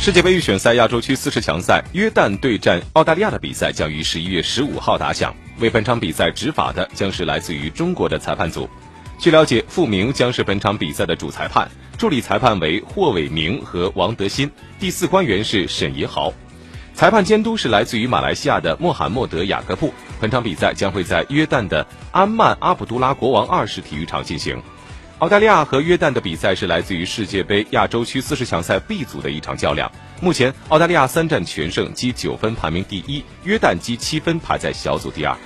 世界杯预选赛亚洲区四十强赛，约旦对战澳大利亚的比赛将于十一月十五号打响。为本场比赛执法的将是来自于中国的裁判组。据了解，傅明将是本场比赛的主裁判，助理裁判为霍伟明和王德新，第四官员是沈怡豪。裁判监督是来自于马来西亚的穆罕默德雅各布。本场比赛将会在约旦的安曼阿卜杜拉国王二世体育场进行。澳大利亚和约旦的比赛是来自于世界杯亚洲区四十强赛 B 组的一场较量。目前，澳大利亚三战全胜，积九分排名第一；约旦积七分排在小组第二。